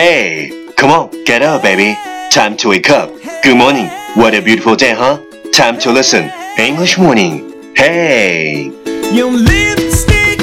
Hey, come on, get up, baby. Time to wake up. Good morning. What a beautiful day, huh? Time to listen. English morning. Hey. Your lipstick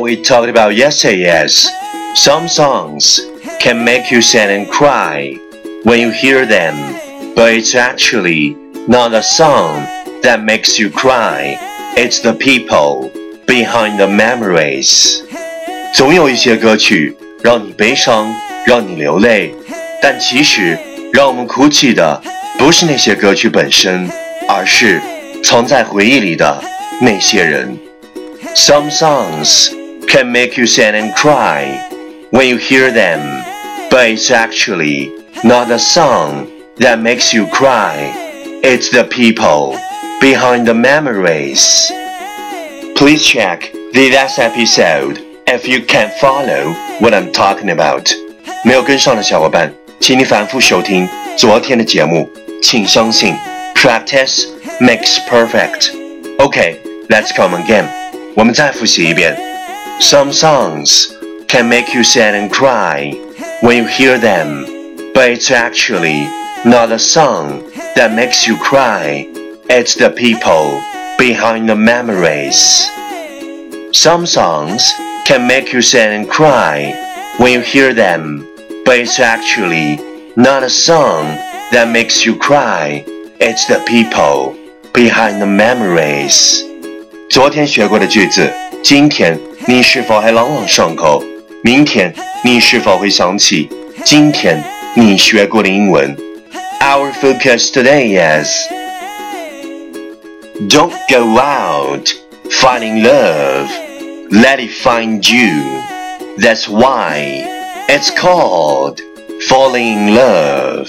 What we talked about yesterday is some songs can make you sad and cry when you hear them, but it's actually not a song that makes you cry. It's the people behind the memories. 总有一些歌曲让你悲伤，让你流泪，但其实让我们哭泣的不是那些歌曲本身，而是藏在回忆里的那些人。Some songs can make you sad and cry when you hear them, but it's actually not the song that makes you cry. It's the people behind the memories. Please check the last episode if you can follow what I'm talking about. 没有跟上的小伙伴，请你反复收听昨天的节目。请相信，practice makes perfect. Okay, let's come again. 我们再复习一遍。 Some songs can make you sad and cry when you hear them, but it's actually not a song that makes you cry. It's the people behind the memories. Some songs can make you sad and cry when you hear them, but it's actually not a song that makes you cry. It's the people behind the memories. 昨天学过的句子，今天你是否还朗朗上口？明天你是否会想起今天你学过的英文？Our focus today is Don't go out finding love, let it find you. That's why it's called falling in love.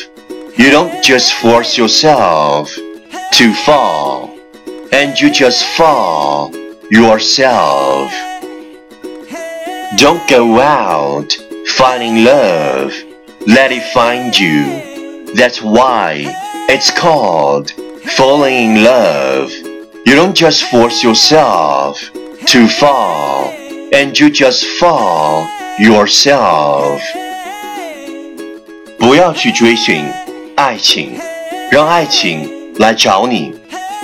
You don't just force yourself to fall, and you just fall yourself. Don't go out finding love, let it find you. That's why it's called falling in love. You don't just force yourself to fall, and you just fall yourself. 不要去追寻爱情，让爱情来找你。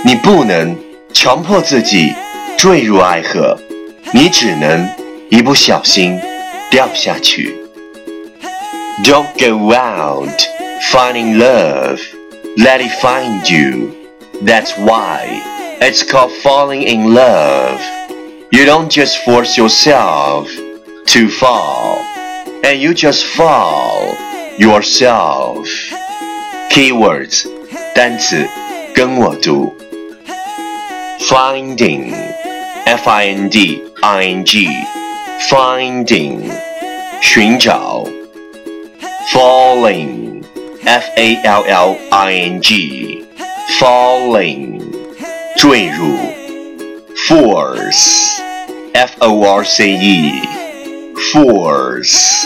你不能强迫自己坠入爱河，你只能一不小心掉下去。Don't go out finding love, let it find you. That's why it's called falling in love. You don't just force yourself to fall, and you just fall yourself. Keywords 单词跟我读。 Finding, F-I-N-D-I-N-G, finding 寻找。Falling, F-A-L-L-I-N-G, falling 坠入。Force, F-O-R-C-E, force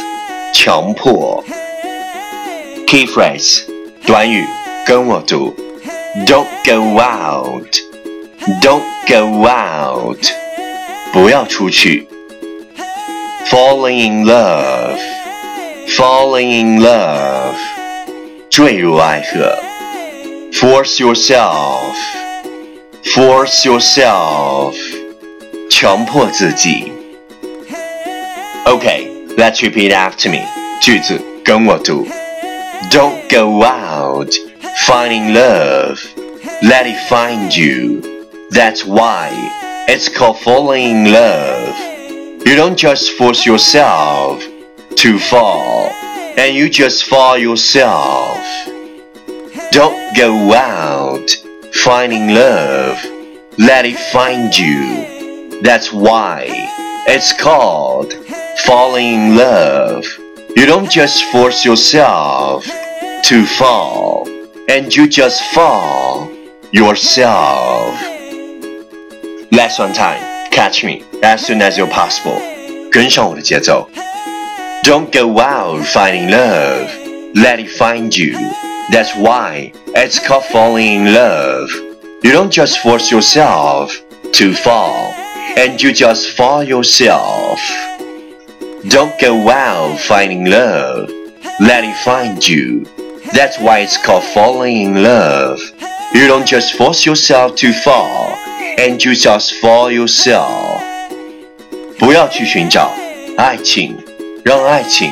强迫。 Key phrase 短语，跟我读。Don't go out. Don't go out. 不要出去。Falling in love. Falling in love. 坠入爱河。Force yourself. Force yourself. 强迫自己。Okay, let's repeat after me. 句子跟我读。Don't go out finding love. Let it find you. That's why it's called falling in love. You don't just force yourself to fall, and you just fall yourself. Don't go out finding love. Let it find you. That's why it's called falling in love. You don't just force yourself to fall, and you just fall yourself. Last one time, catch me as soon as you're possible. 跟上我的节奏。Don't go out finding love. Let it find you. That's why it's called falling in love. You don't just force yourself to fall, and you just fall yourself. Don't go out finding love. Let it find you. That's why it's called falling in love. You don't just force yourself to fall, And you just for yourself. 不要去寻找爱情，让爱情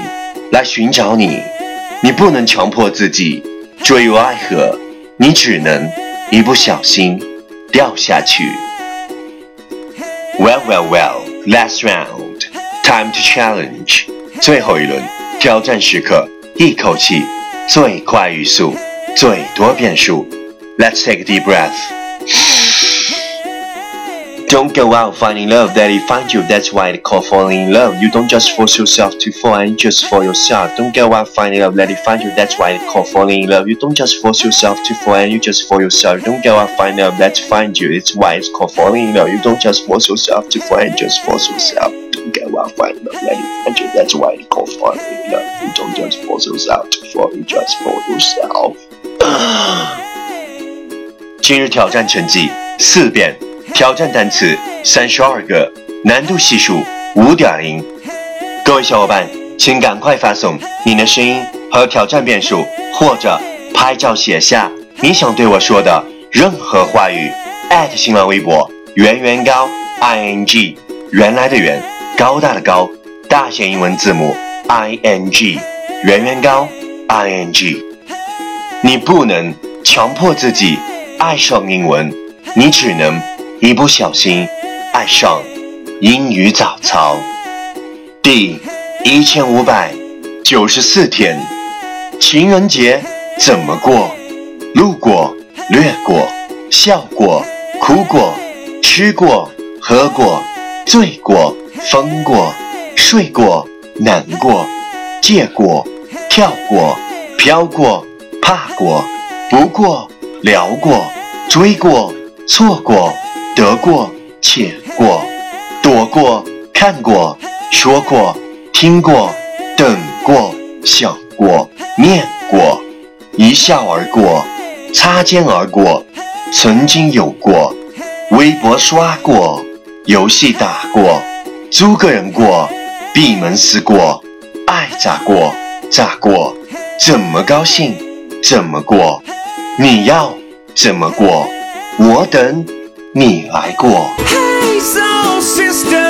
来寻找你。你不能强迫自己坠入爱河，你只能一不小心掉下去。Well, well, well. Last round. Time to challenge. 最后一轮挑战时刻，一口气最快语速，最多变数。Let's take a deep breath. Don't go out finding love that it finds you. That's why it called falling in love. You don't just force yourself to fall and just fall yourself. Don't go out finding love that it finds you. That's why it called falling in love. You don't just force yourself to fall and you just fall yourself. Don't go out finding love that finds you. It's why it's called falling in love. You don't just force yourself to fall and just force yourself. Don't go out finding love that it finds you. That's why it called falling in love. You don't just force yourself to fall. You just fall yourself. 今日挑战成绩四遍。 挑战单词三十二个，难度系数五点零。各位小伙伴，请赶快发送你的声音和挑战遍数，或者拍照写下你想对我说的任何话语。新浪微博圆圆高 i n g 原来的圆高大的高大写英文字母 i n g 圆圆高 i n g。你不能强迫自己爱上英文，你只能。一不小心爱上英语早操，第一千五百九十四天，情人节怎么过？路过，略过，笑过，哭过，吃过，喝过，醉过，疯过，睡过，难过，借过，跳过，飘过，怕过，不过，聊过，追过，错过。得过且过，躲过看过，说过。听过，等过想过念过，一笑而过，擦肩而过，曾经有过，微博刷过，游戏打过，租个人过，闭门思过，爱咋过。咋过，怎么高兴怎么过，你要怎么过，我等。你来过。Hey, so sister.